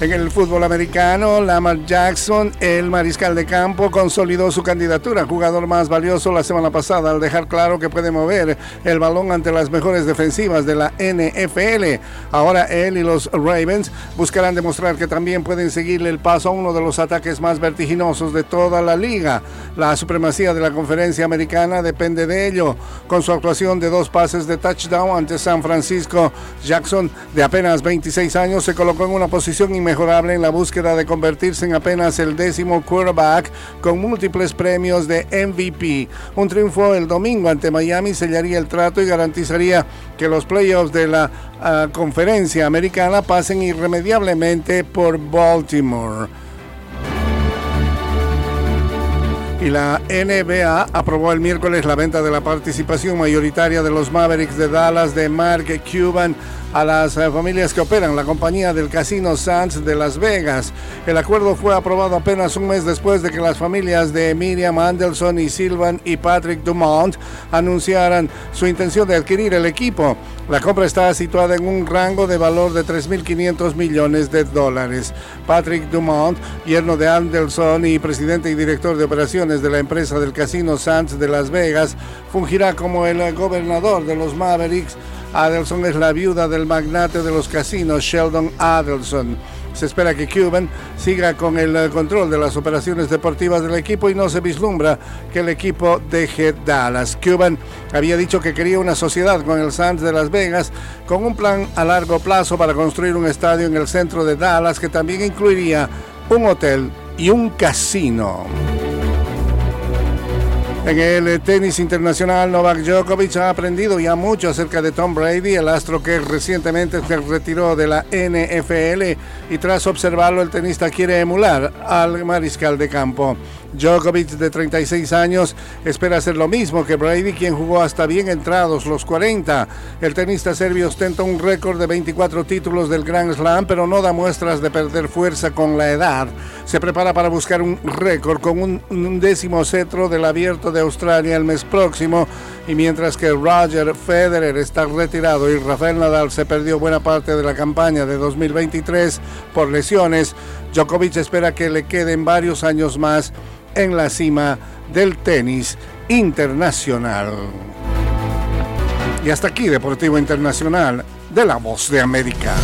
En el fútbol americano, Lamar Jackson, el mariscal de campo, consolidó su candidatura jugador más valioso la semana pasada al dejar claro que puede mover el balón ante las mejores defensivas de la NFL. Ahora él y los Ravens buscarán demostrar que también pueden seguirle el paso a uno de los ataques más vertiginosos de toda la liga. La supremacía de la conferencia americana depende de ello. Con su actuación de dos pases de touchdown ante San Francisco, Jackson, de apenas 26 años, se colocó en una posición mejorable en la búsqueda de convertirse en apenas el décimo quarterback con múltiples premios de MVP. Un triunfo el domingo ante Miami sellaría el trato y garantizaría que los playoffs de la ah, conferencia americana pasen irremediablemente por Baltimore. y la NBA aprobó el miércoles la venta de la participación mayoritaria de los Mavericks de Dallas de Mark Cuban a las eh, familias que operan la compañía del Casino Sands de Las Vegas. El acuerdo fue aprobado apenas un mes después de que las familias de Miriam Anderson y Sylvan y Patrick Dumont anunciaran su intención de adquirir el equipo. La compra está situada en un rango de valor de 3.500 millones de dólares. Patrick Dumont, yerno de Anderson y presidente y director de operaciones de la empresa del Casino Sands de Las Vegas, fungirá como el gobernador de los Mavericks Adelson es la viuda del magnate de los casinos Sheldon Adelson. Se espera que Cuban siga con el eh, control de las operaciones deportivas del equipo y no se vislumbra que el equipo deje Dallas. Cuban había dicho que quería una sociedad con el Sands de Las Vegas con un plan a largo plazo para construir un estadio en el centro de Dallas que también incluiría un hotel y un casino. En el tenis internacional, Novak Djokovic ha aprendido ya mucho acerca de Tom Brady, el astro que recientemente se retiró de la NFL y tras observarlo el tenista quiere emular al mariscal de campo. Djokovic, de 36 años, espera hacer lo mismo que Brady, quien jugó hasta bien entrados los 40. El tenista serbio ostenta un récord de 24 títulos del Grand Slam, pero no da muestras de perder fuerza con la edad. Se prepara para buscar un récord con un, décimo cetro del abierto de Australia el mes próximo. Y mientras que Roger Federer está retirado y Rafael Nadal se perdió buena parte de la campaña de 2023 por lesiones, Djokovic espera que le queden varios años más en la cima del tenis internacional. Y hasta aquí Deportivo Internacional de la Voz de América.